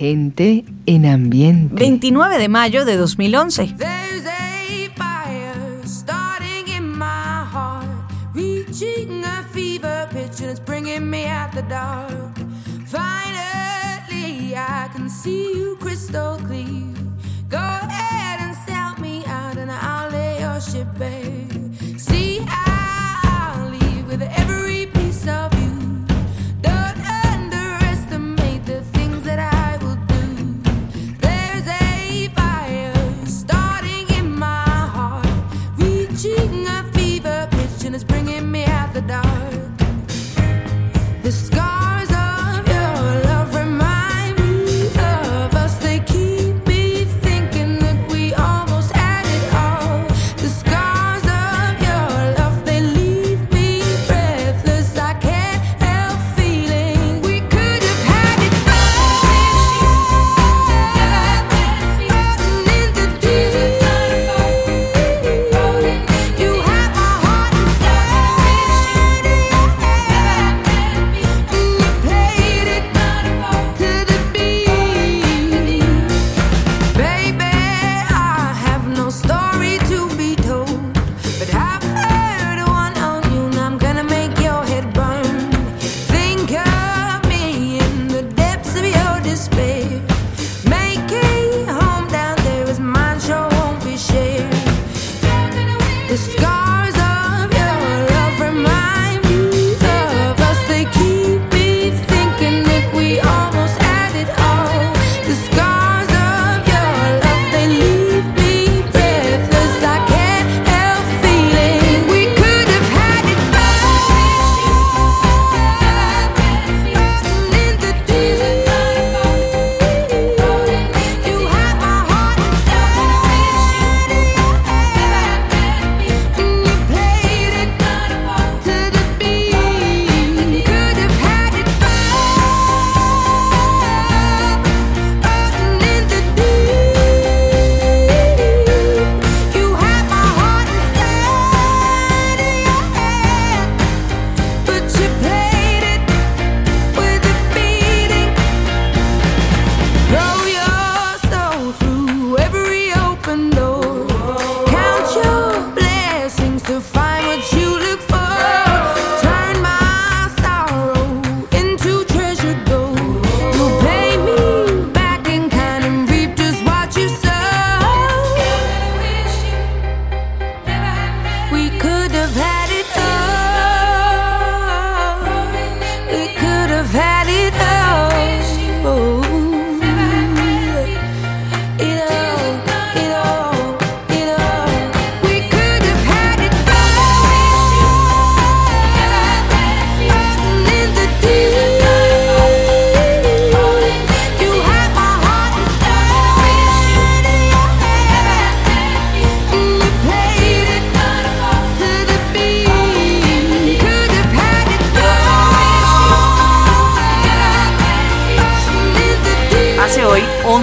Gente en ambiente. 29 de mayo de 2011. Finally, I can see you crystal clear. Go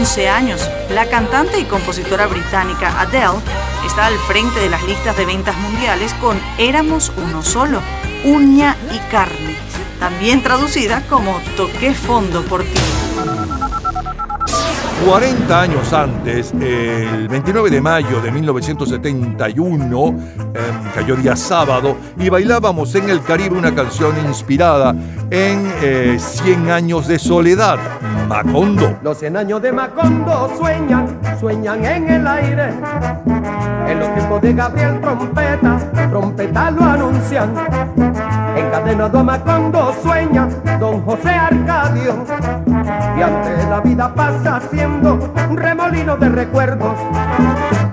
11 años, la cantante y compositora británica Adele está al frente de las listas de ventas mundiales con Éramos uno solo, uña y carne, también traducida como Toqué fondo por ti. 40 años antes, el 29 de mayo de 1971, em, cayó día sábado, y bailábamos en el Caribe una canción inspirada en eh, 100 años de soledad, Macondo. Los 100 años de Macondo sueñan, sueñan en el aire. En los tiempos de Gabriel Trompeta, trompeta lo anuncian. Encadenado a Macondo sueña don José Arcadio. Y ante la vida pasa siendo un remolino de recuerdos.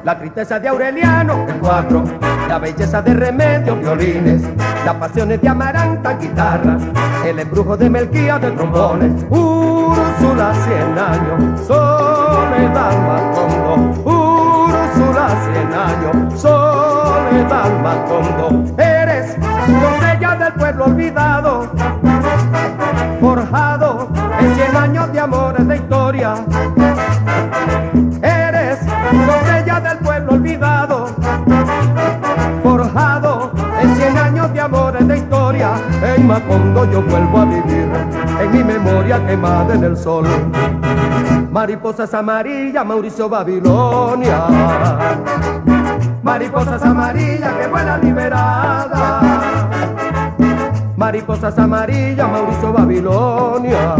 La tristeza de Aureliano, el cuatro, la belleza de Remedio, violines, las pasiones de Amaranta, guitarras, el embrujo de Melquía de trombones, Úrsula, cien años, soledad Macondo, Úrsula, cien años, soledad Macondo, eres doncella del pueblo olvidado, forjado en cien años de amores de historia. Eres doncella del pueblo olvidado, forjado en cien años de amores En Macondo yo vuelvo a vivir, en mi memoria quemada en el sol. Mariposas amarillas, Mauricio Babilonia. Mariposas amarillas que vuelan liberada. Mariposas amarillas, Mauricio Babilonia.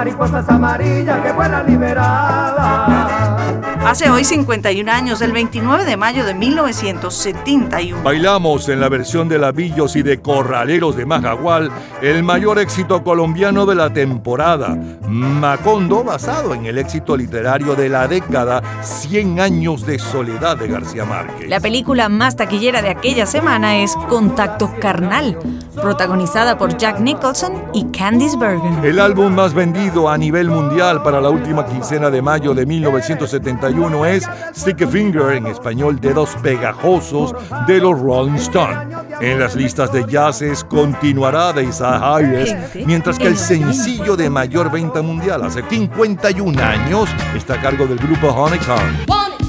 Mariposas amarillas que vuelan liberada. Hace hoy 51 años, el 29 de mayo de 1971. Bailamos en la versión de Lavillos y de Corraleros de Majagual el mayor éxito colombiano de la temporada, Macondo, basado en el éxito literario de la década 100 años de soledad de García Márquez. La película más taquillera de aquella semana es Contacto Carnal, protagonizada por Jack Nicholson y Candice Bergen. El álbum más vendido a nivel mundial para la última quincena de mayo de 1971 uno es Stick a Finger, en español Dedos Pegajosos, de los Rolling Stones. En las listas de jazzes continuará de Isaac Hayes, mientras que el sencillo de mayor venta mundial hace 51 años está a cargo del grupo Honeycomb.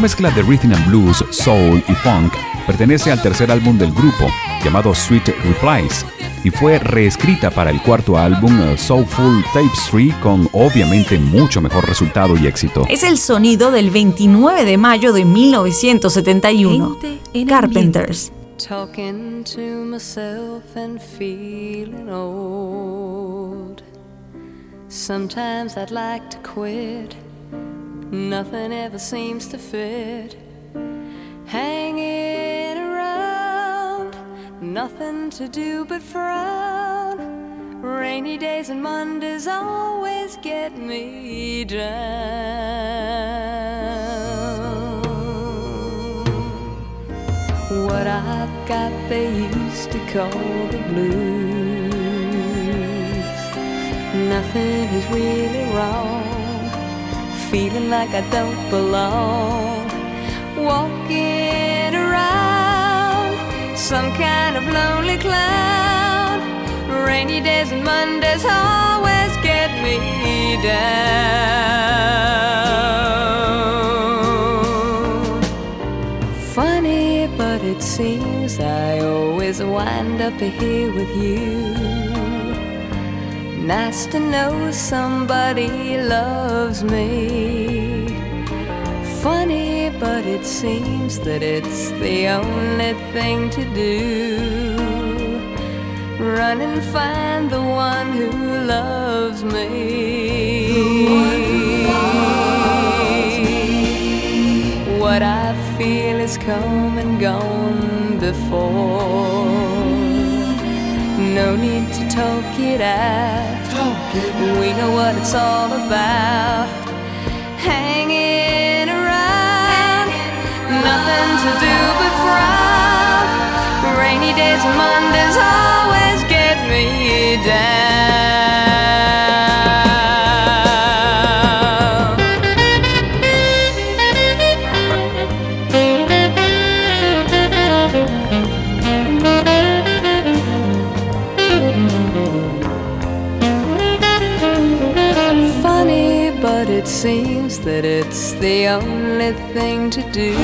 Mezcla de rhythm and blues, soul y funk pertenece al tercer álbum del grupo, llamado Sweet Replies, y fue reescrita para el cuarto álbum uh, Soulful Tapestry con obviamente mucho mejor resultado y éxito. Es el sonido del 29 de mayo de 1971. Carpenters. Talking to myself and feeling old. Sometimes I'd like to quit. Nothing ever seems to fit. Hanging around, nothing to do but frown. Rainy days and Mondays always get me down. What I've got they used to call the blues. Nothing is really wrong. Feeling like I don't belong. Walking around some kind of lonely clown. Rainy days and Mondays always get me down. Funny, but it seems I always wind up here with you. Nice to know somebody loves me. Funny, but it seems that it's the only thing to do. Run and find the one who loves me. What I feel is come and gone before. No need to talk it out. We know what it's all about. Hanging around, nothing to do but frown. Rainy days and Mondays always get me down. Seems that it's the only thing to do.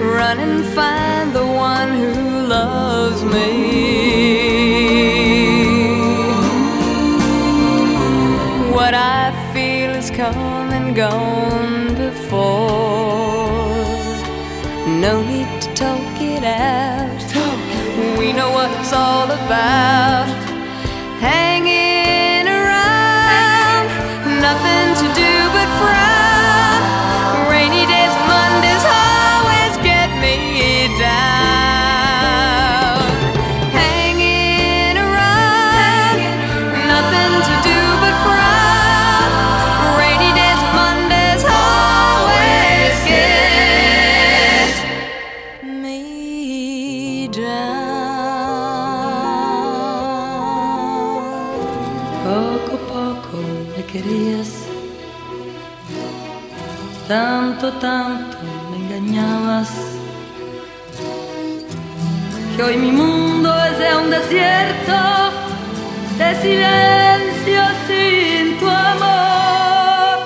Run and find the one who loves me. What I feel is come and gone before. No need to talk it out. We know what it's all about. Nothing tanto, me engañabas, que hoy mi mundo es de un desierto de silencio sin tu amor.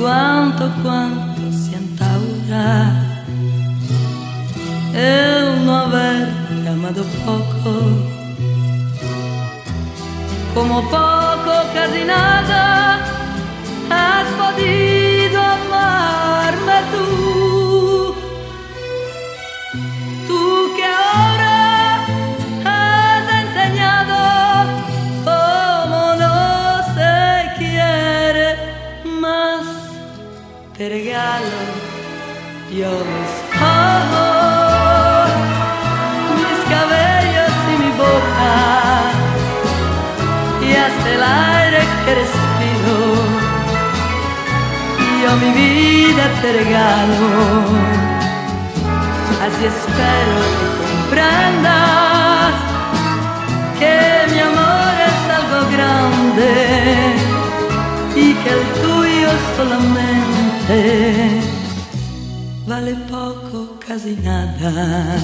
Cuánto, cuánto siento ahora el no haberte amado poco como poco, casi nada, Te regalo yo mis ojos, mis cabellos y mi boca y hasta el aire que respiro. Yo mi vida te regalo, así espero que comprendas que mi amor es algo grande y que el tuyo solamente vale poco, casi nada.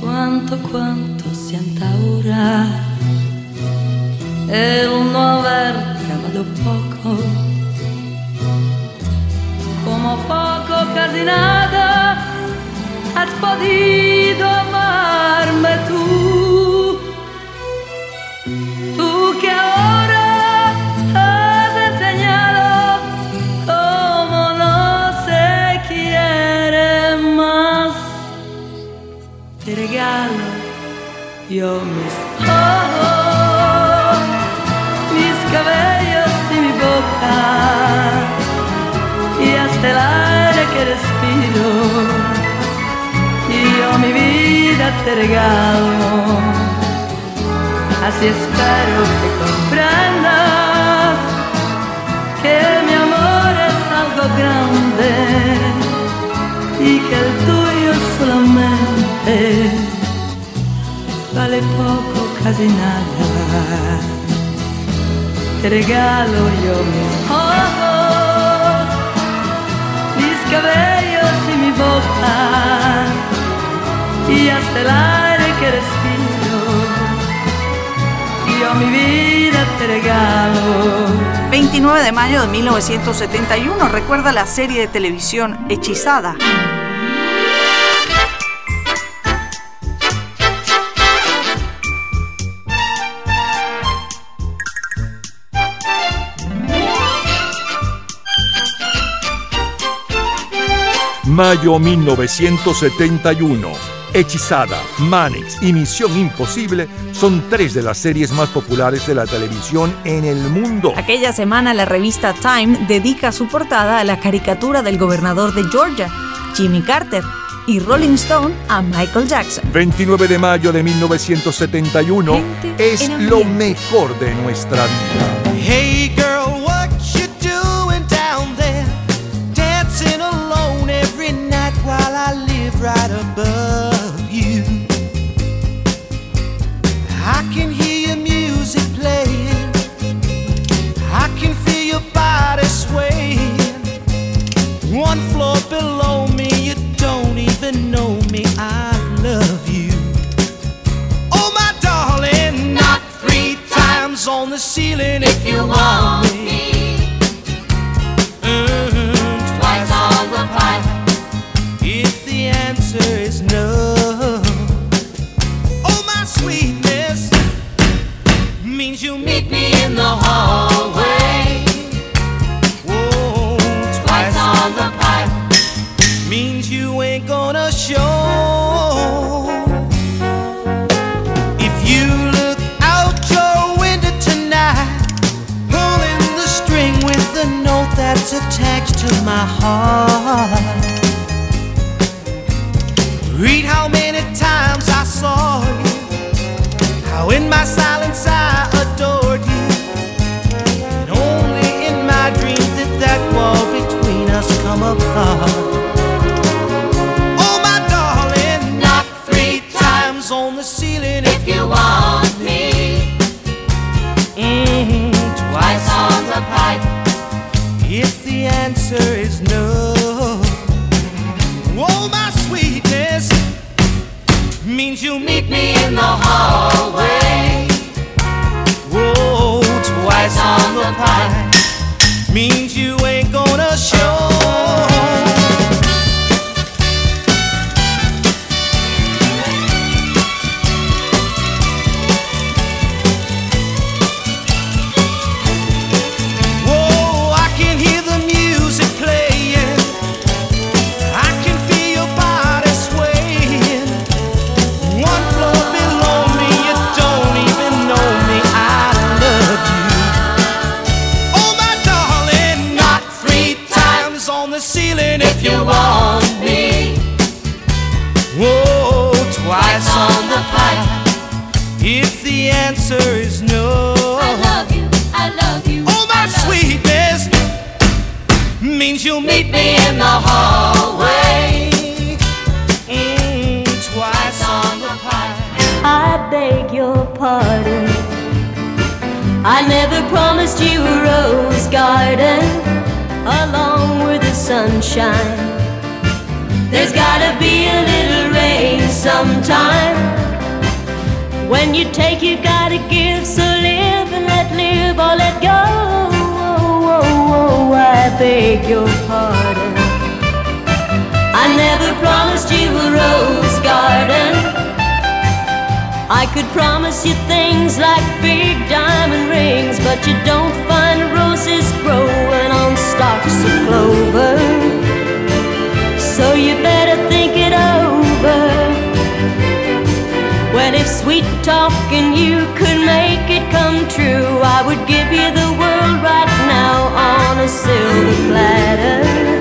Cuánto, cuánto siento ahora el no haberte amado poco, como poco, casi nada, has podido amarme tú. yo mis ojos, mis cabellos y mi boca, y hasta el aire que respiro, y yo mi vida te regalo. Así espero que comprendas que mi amor es algo grande y que el tuyo solamente vale poco, casi nada. Te regalo yo mis ojos, mis cabellos y mi boca y hasta el aire que respiro. Yo mi vida te regalo. 29 de mayo de 1971 recuerda la serie de televisión Hechizada. Mayo 1971. Hechizada, Manix y Misión Imposible son tres de las series más populares de la televisión en el mundo. Aquella semana la revista Time dedica su portada a la caricatura del gobernador de Georgia, Jimmy Carter, y Rolling Stone a Michael Jackson. 29 de mayo de 1971 Gente es lo mejor de nuestra vida. Hey girl, on the ceiling if you want me. My heart. Me pardon. I never promised you a rose garden along with the sunshine. There's gotta be a little rain sometime. When you take, you gotta give. So live and let live or let go. Oh, I beg your pardon. I never promised you a rose. I could promise you things like big diamond rings, but you don't find roses growing on stalks of clover. So you better think it over. Well, if sweet talking you could make it come true, I would give you the world right now on a silver platter.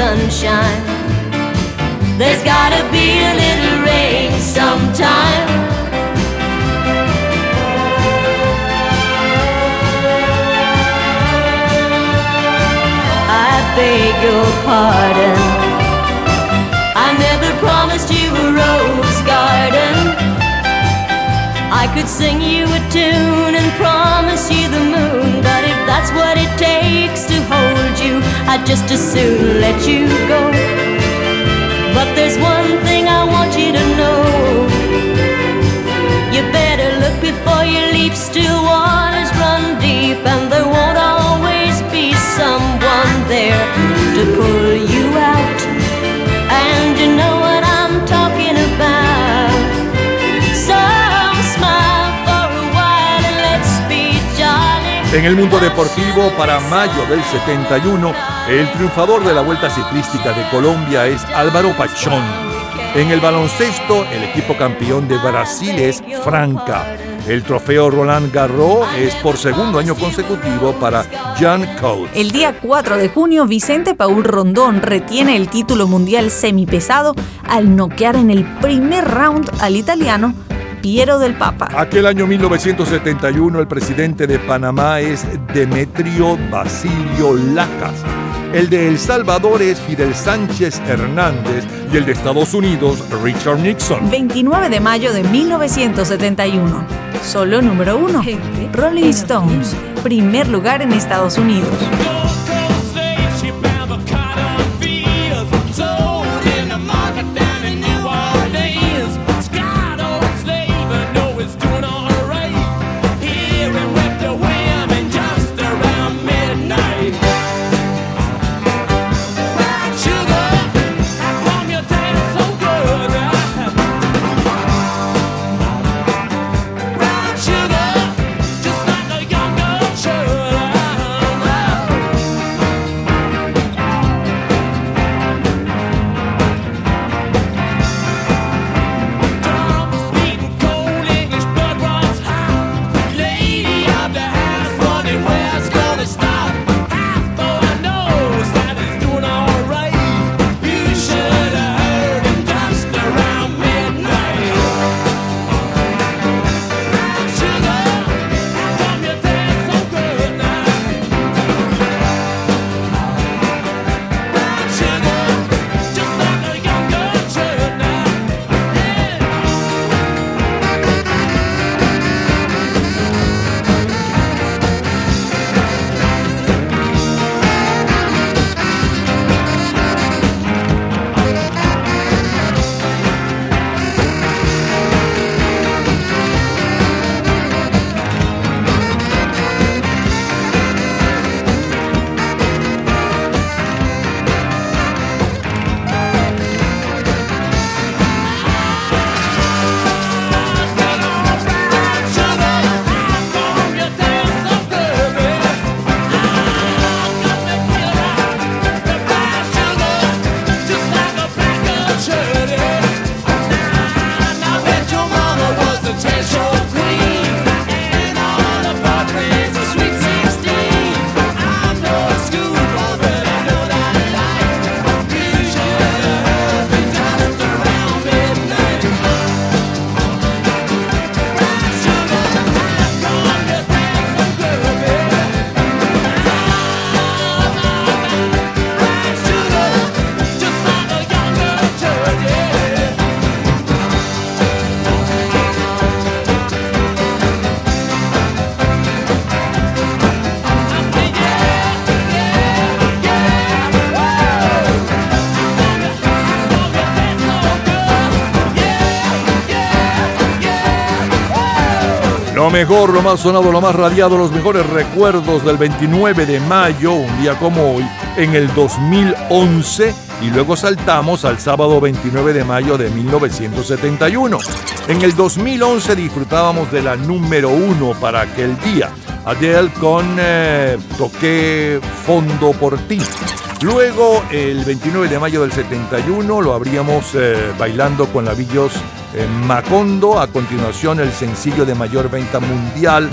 Sunshine. There's gotta be a little rain sometime. I beg your pardon. I never promised you a rose garden. I could sing you a tune and promise you the moon, but if that's what I'd just as soon let you go. But there's one thing I want you to know. You better look before you leap, still waters run deep, and there won't always be someone there to pull En el mundo deportivo, para mayo del 71, el triunfador de la Vuelta Ciclística de Colombia es Álvaro Pachón. En el baloncesto, el equipo campeón de Brasil es Franca. El trofeo Roland Garros es por segundo año consecutivo para Jan Coates. El día 4 de junio, Vicente Paul Rondón retiene el título mundial semipesado al noquear en el primer round al italiano Piero del Papa. Aquel año 1971 el presidente de Panamá es Demetrio Basilio Lacas. El de El Salvador es Fidel Sánchez Hernández y el de Estados Unidos Richard Nixon. 29 de mayo de 1971. Solo número 1. Rolling Stones. Primer lugar en Estados Unidos. Lo mejor, lo más sonado, lo más radiado, los mejores recuerdos del 29 de mayo, un día como hoy, en el 2011, y luego saltamos al sábado 29 de mayo de 1971. En el 2011 disfrutábamos de la número uno para aquel día, Adele con eh, Toqué Fondo por ti. Luego, el 29 de mayo del 71, lo abríamos eh, bailando con la Eh, Macondo. A continuación, el sencillo de mayor venta mundial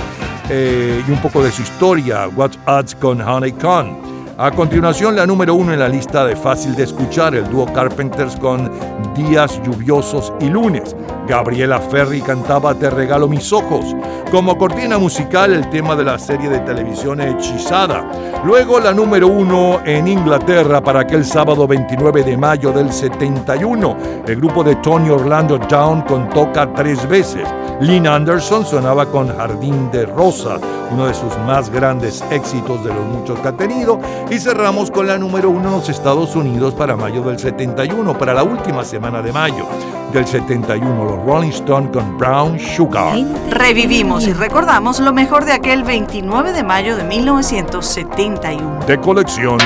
eh, y un poco de su historia, What's Odds con Honey Con. A continuación, la número uno en la lista de fácil de escuchar, el dúo Carpenters con Días lluviosos y lunes. Gabriela Ferri cantaba Te regalo mis ojos. Como cortina musical, el tema de la serie de televisión Hechizada. Luego, la número uno en Inglaterra para aquel sábado 29 de mayo del 71. El grupo de Tony Orlando Down con Toca tres veces. Lynn Anderson sonaba con Jardín de Rosa, uno de sus más grandes éxitos de los muchos que ha tenido. Y cerramos con la número uno en los Estados Unidos para mayo del 71, para la última semana de mayo del 71, los Rolling Stones con Brown Sugar. Revivimos y recordamos lo mejor de aquel 29 de mayo de 1971. De colección.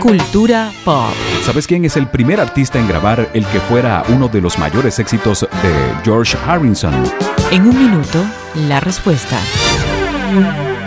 Cultura pop. ¿Sabes quién es el primer artista en grabar el que fuera uno de los mayores éxitos de George Harrison? En un minuto, la respuesta.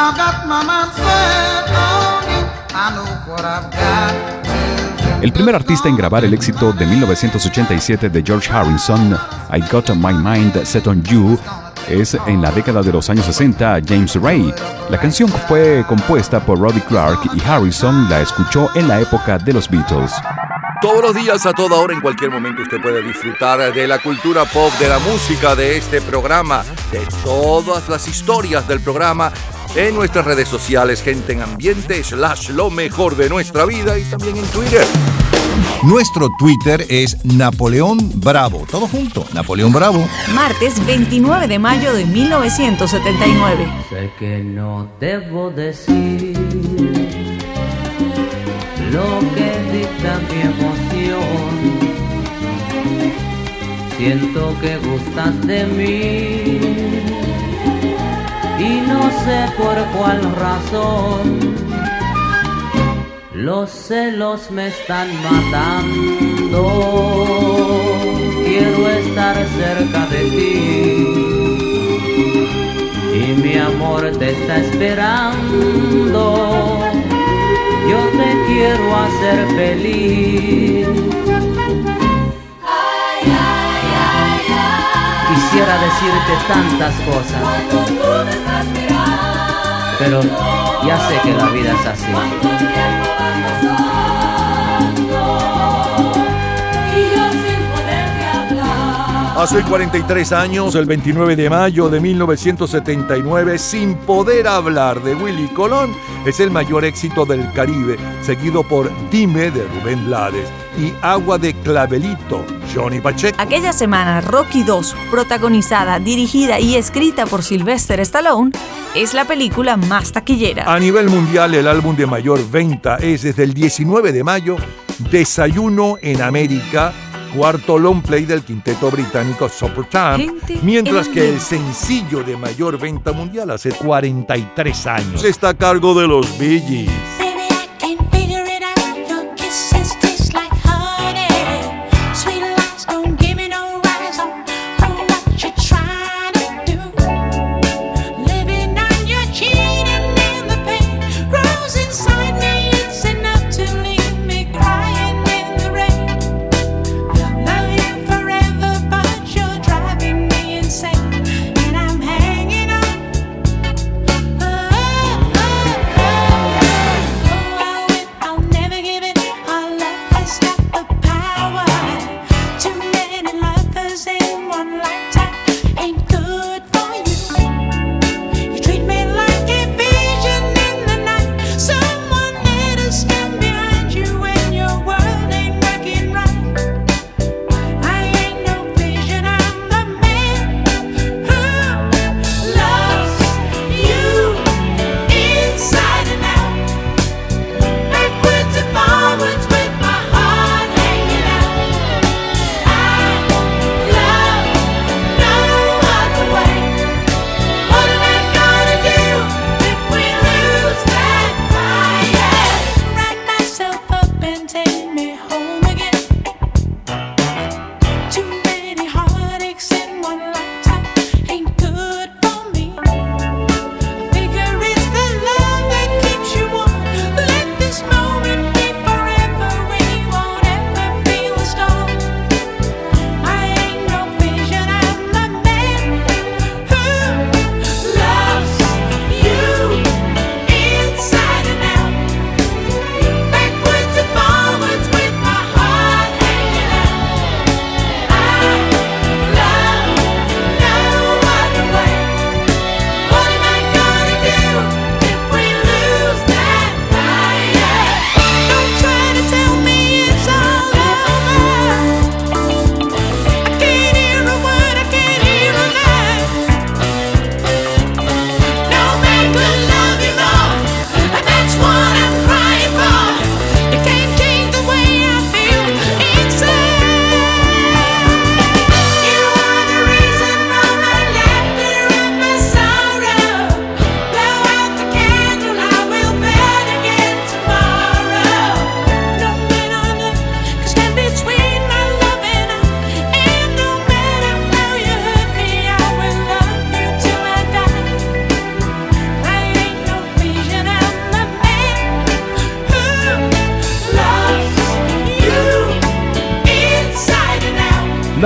on you. I've got my mindset on you. I know what I've got to do. El primer artista en grabar el éxito de 1987 de George Harrison, I Got My Mind Set on You, es en la década de los años 60 James Ray. La canción fue compuesta por Roddy Clark y Harrison la escuchó en la época de los Beatles. Todos los días, a toda hora, en cualquier momento, usted puede disfrutar de la cultura pop, de la música, de este programa, de todas las historias del programa en nuestras redes sociales, gente en ambiente, slash lo mejor de nuestra vida y también en Twitter. Nuestro Twitter es Napoleón Bravo. Todo junto, Napoleón Bravo. Martes 29 de mayo de 1979. Sé que no debo decir lo que dicta mi emoción. Siento que gustas de mí y no sé por cuál razón. Los celos me están matando. Quiero estar cerca de ti. Y mi amor te está esperando. Yo te quiero hacer feliz. Quisiera decirte tantas cosas. Pero ya sé que la vida es así. Hace 43 años, el 29 de mayo de 1979, Sin poder hablar de Willy Colón, es el mayor éxito del Caribe, seguido por Dime de Rubén Blades y Agua de Clavelito, Johnny Pacheco. Aquella semana, Rocky 2, protagonizada, dirigida y escrita por Sylvester Stallone, es la película más taquillera. A nivel mundial, el álbum de mayor venta es desde el 19 de mayo, Desayuno en América, cuarto long play del quinteto británico Supertramp, mientras en que el sencillo de mayor venta mundial hace 43 años está a cargo de los Bee Gees.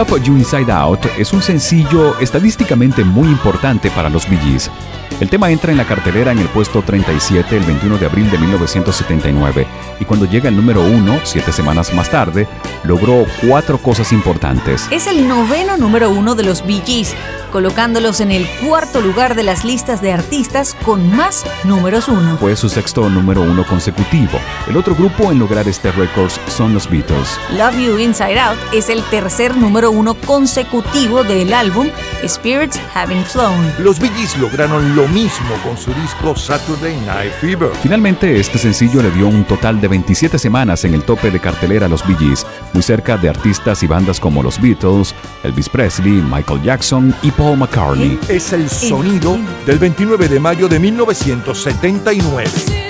Love You Inside Out es un sencillo estadísticamente muy importante para los Bee Gees. El tema entra en la cartelera en el puesto 37 el 21 de abril de 1979 y cuando llega al número 1, siete semanas más tarde, logró cuatro cosas importantes. Es el noveno número uno de los Bee colocándolos en el cuarto lugar de las listas de artistas con más números uno. Fue su sexto número uno consecutivo. El otro grupo en lograr este récord son los Beatles. Love You Inside Out es el tercer número uno consecutivo del álbum Spirits Having Flown. Los Bee Gees lograron lo mismo con su disco Saturday Night Fever. Finalmente, este sencillo le dio un total de 27 semanas en el tope de cartelera a los Bee Gees, muy cerca de artistas y bandas como los Beatles, Elvis Presley, Michael Jackson y Paul McCartney. Es el sonido del 29 de mayo de 1979.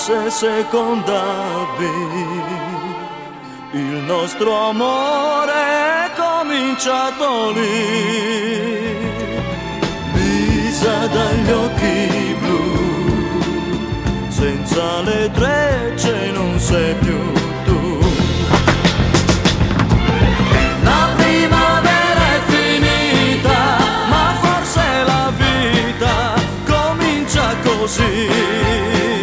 fosse seconda B. Il nostro amore è cominciato lì. Visa dagli occhi blu, senza le trecce non sei più. così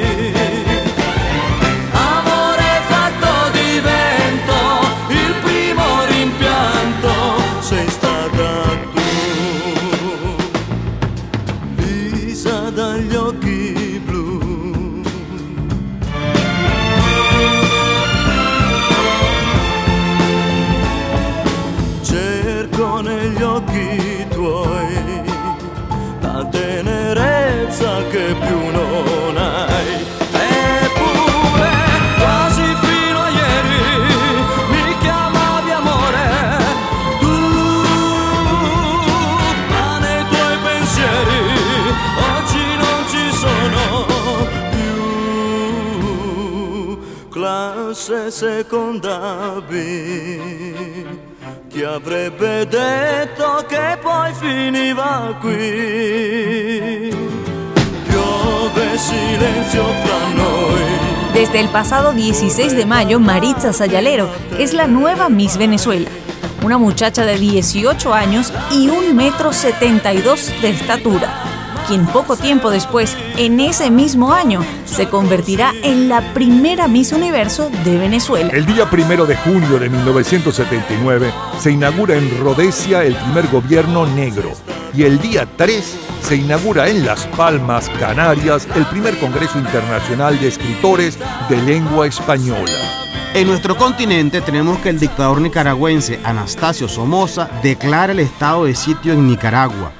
Desde el pasado 16 de mayo, Maritza Sayalero es la nueva Miss Venezuela. Una muchacha de 18 años y 1 metro 72 de estatura, quien poco tiempo después, en ese mismo año, se convertirá en la primera Miss Universo de Venezuela. El día primero de junio de 1979 se inaugura en Rhodesia el primer gobierno negro y el día 3 se inaugura en Las Palmas, Canarias, el primer Congreso Internacional de Escritores de Lengua Española. En nuestro continente tenemos que el dictador nicaragüense Anastasio Somoza declara el estado de sitio en Nicaragua.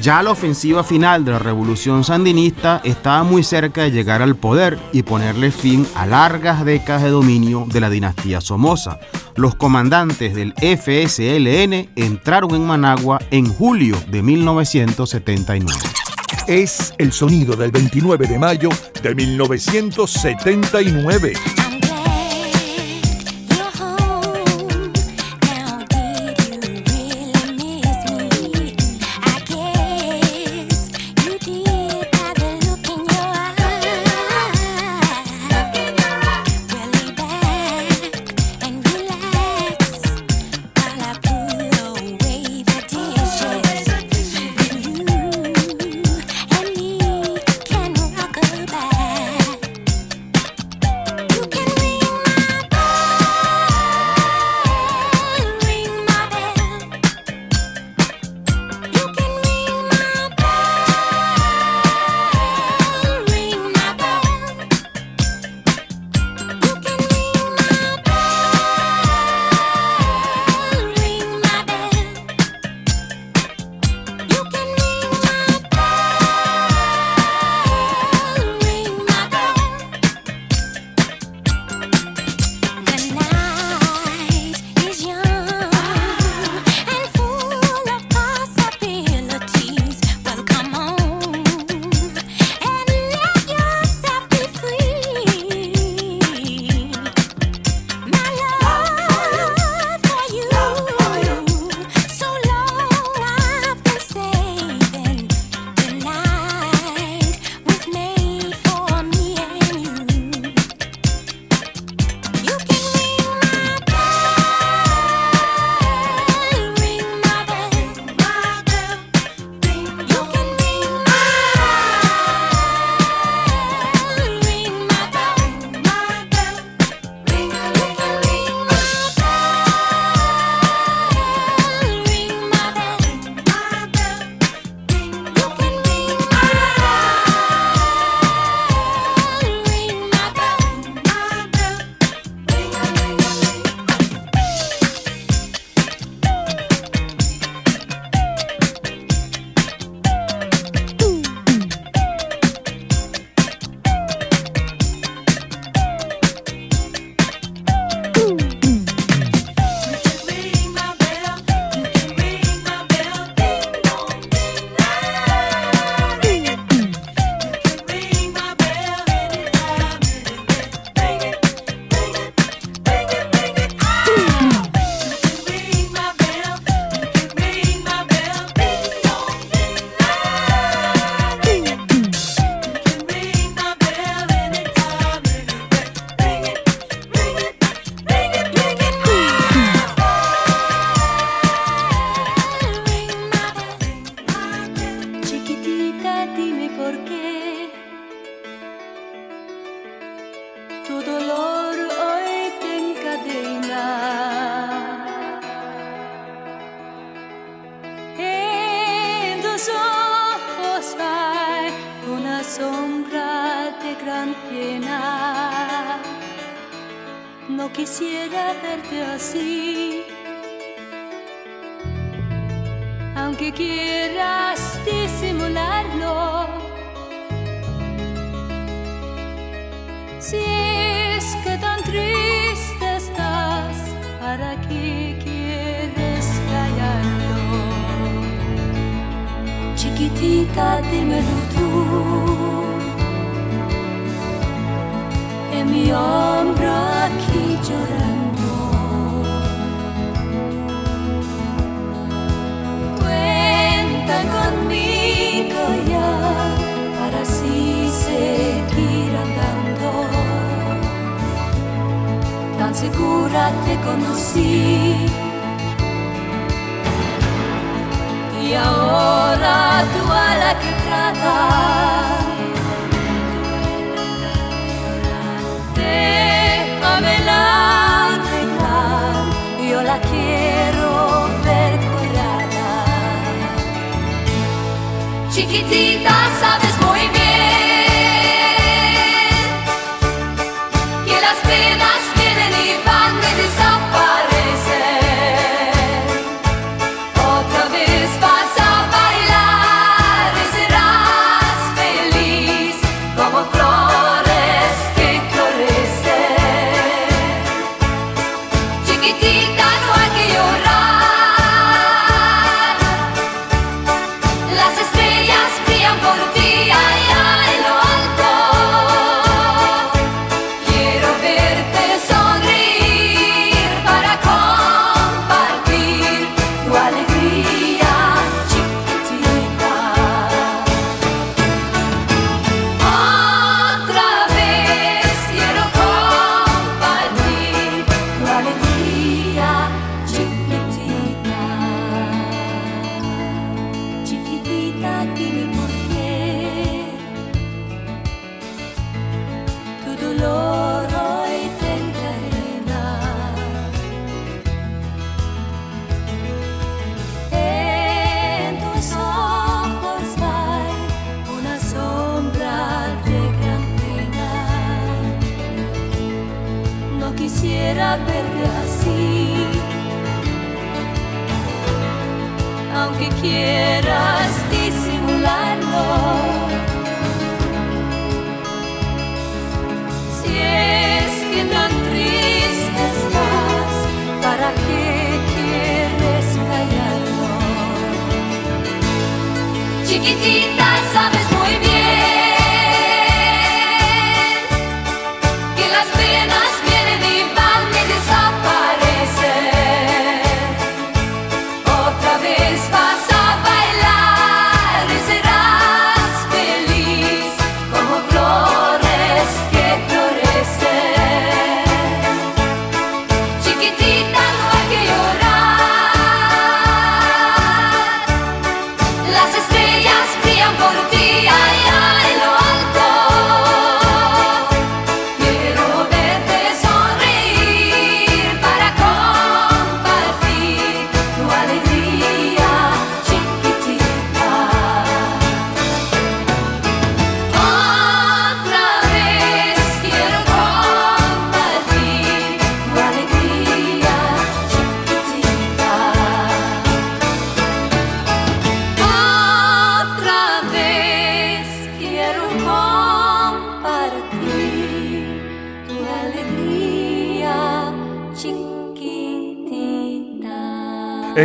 Ya la ofensiva final de la revolución sandinista estaba muy cerca de llegar al poder y ponerle fin a largas décadas de dominio de la dinastía Somoza. Los comandantes del FSLN entraron en Managua en julio de 1979. Es el sonido del 29 de mayo de 1979. Chiquitita, sabes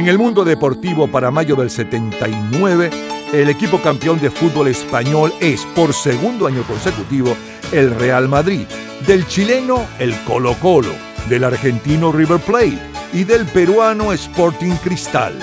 En el mundo deportivo para mayo del 79, el equipo campeón de fútbol español es por segundo año consecutivo el Real Madrid, del chileno el Colo Colo, del argentino River Plate y del peruano Sporting Cristal.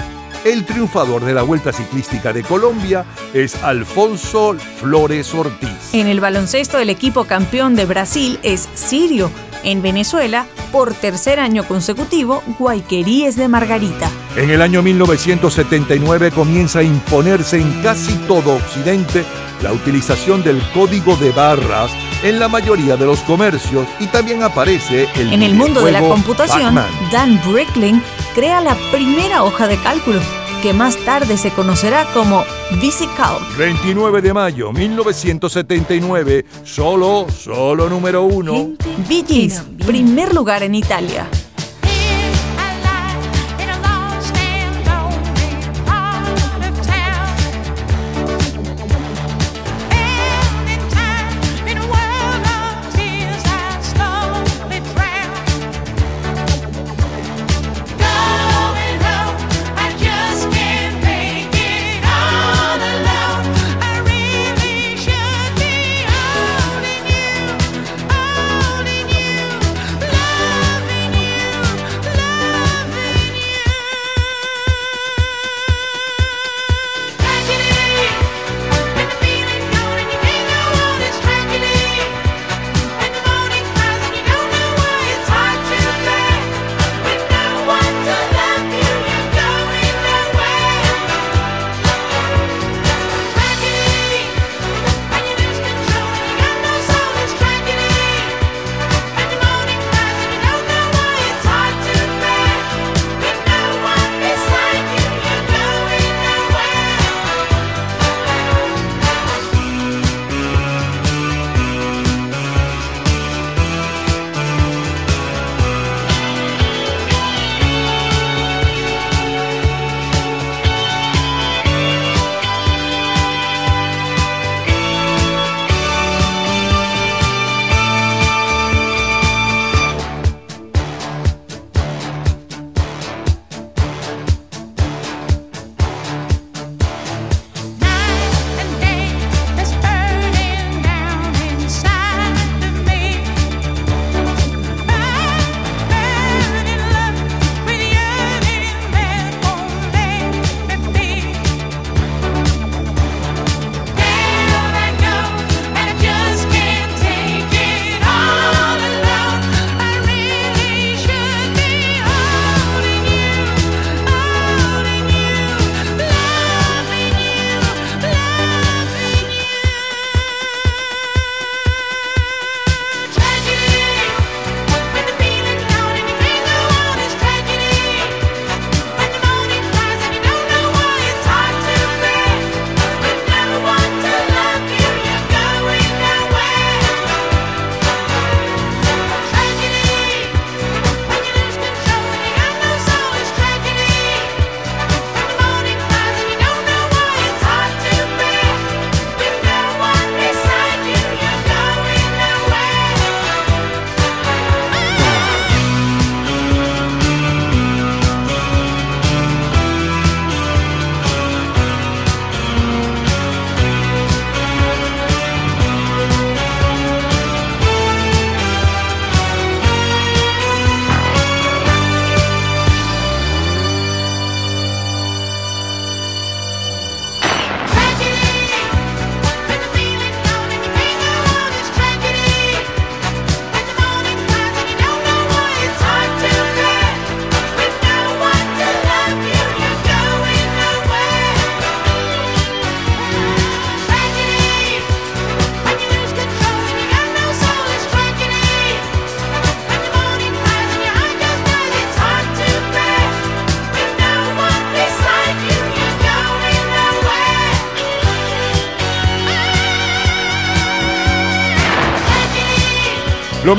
El triunfador de la Vuelta Ciclística de Colombia es Alfonso Flores Ortiz. En el baloncesto, el equipo campeón de Brasil es Sirio. En Venezuela, por tercer año consecutivo, Guayqueríes de Margarita. En el año 1979 comienza a imponerse en casi todo Occidente la utilización del código de barras en la mayoría de los comercios y también aparece el En el mundo de la computación. Dan Brickling crea la primera hoja de cálculo. que más tarde se conocerá como Visical. 29 de mayo 1979, solo, solo número uno. Gees, primer lugar en Italia.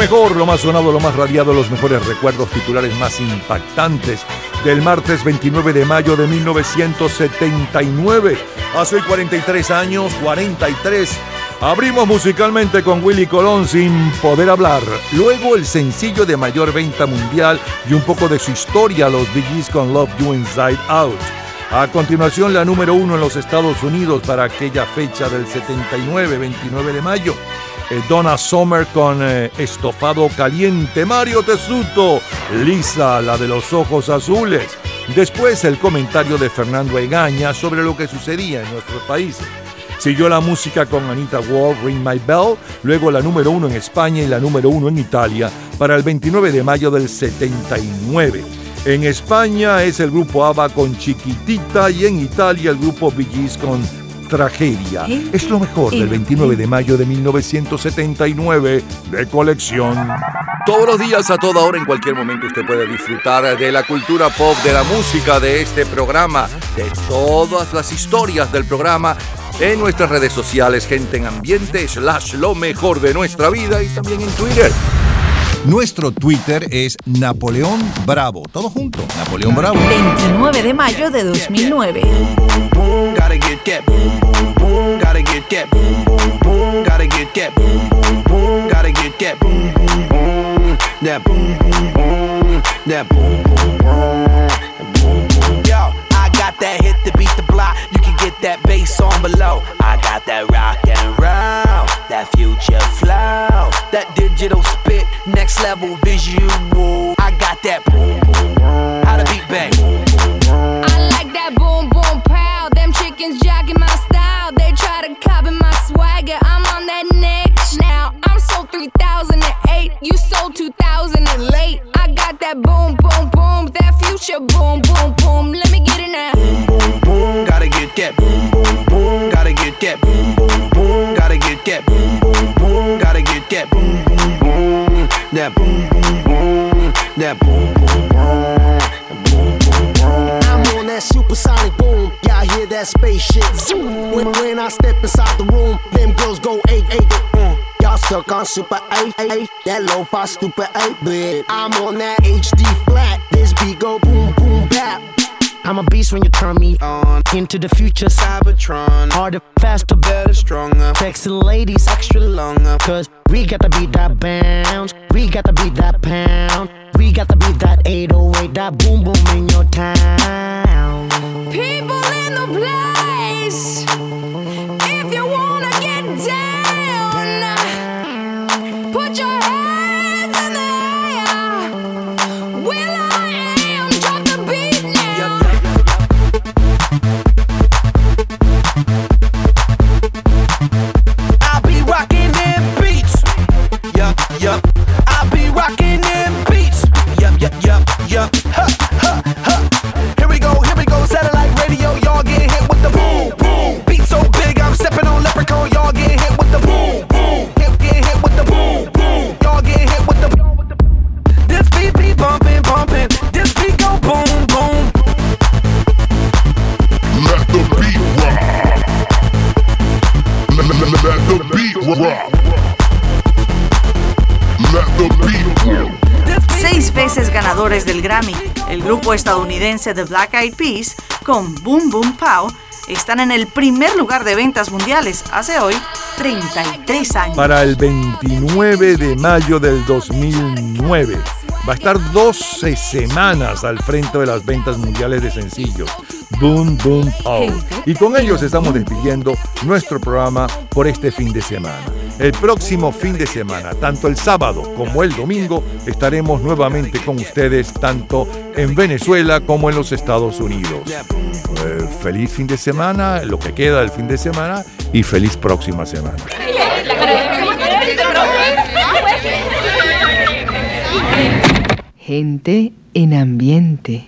Mejor, lo más sonado, lo más radiado, los mejores recuerdos titulares más impactantes del martes 29 de mayo de 1979. Hace 43 años, 43. Abrimos musicalmente con Willy Colón sin poder hablar. Luego el sencillo de mayor venta mundial y un poco de su historia, los Gees con Love You Inside Out. A continuación la número uno en los Estados Unidos para aquella fecha del 79, 29 de mayo. Eh, Donna Summer con eh, Estofado Caliente, Mario Tesuto, Lisa, la de los ojos azules. Después el comentario de Fernando Egaña sobre lo que sucedía en nuestros países. Siguió la música con Anita Ward, Ring My Bell, luego la número uno en España y la número uno en Italia para el 29 de mayo del 79. En España es el grupo ABBA con Chiquitita y en Italia el grupo Bee con tragedia. Es lo mejor del 29 de mayo de 1979 de colección. Todos los días, a toda hora, en cualquier momento, usted puede disfrutar de la cultura pop, de la música, de este programa, de todas las historias del programa en nuestras redes sociales, gente en ambiente, slash lo mejor de nuestra vida y también en Twitter. Nuestro Twitter es Napoleón Bravo. Todo junto, Napoleón Bravo. 29 de mayo de 2009. Gotta get that hit to beat the block. You get that bass on below. I got that rock and roll. That future flow. That digital spit. Next level visual. I got that boom boom boom. How to beat bang. I like that boom boom pow. Them chickens jogging my style. They try to copy my swagger. I'm on that next now. I'm sold 3008. You sold 2000 and late. I got that boom boom boom. That future boom boom boom. Let me get it now. That boom boom boom. Boom boom boom. I'm on that supersonic boom. Y'all hear that spaceship zoom. When, when I step inside the room, them girls go eight eight. Mm. Y'all stuck on super 8 8. That low fi stupid 8 bit. I'm on that HD flat. This beat go boom boom bap. I'm a beast when you turn me on into the future. Cybertron. Harder, faster, Better, stronger. sexy ladies. Extra longer. Cause we got to beat that bounce. We got to beat that pound. We got to beat that 808. That boom boom in your town. People in the place. Grammy, el grupo estadounidense The Black Eyed Peas, con Boom Boom Pow, están en el primer lugar de ventas mundiales hace hoy 33 años. Para el 29 de mayo del 2009. Va a estar 12 semanas al frente de las ventas mundiales de sencillos. Boom Boom Pow. Y con ellos estamos despidiendo nuestro programa por este fin de semana. El próximo fin de semana, tanto el sábado como el domingo, estaremos nuevamente con ustedes tanto en Venezuela como en los Estados Unidos. Eh, feliz fin de semana, lo que queda del fin de semana y feliz próxima semana. Gente en ambiente.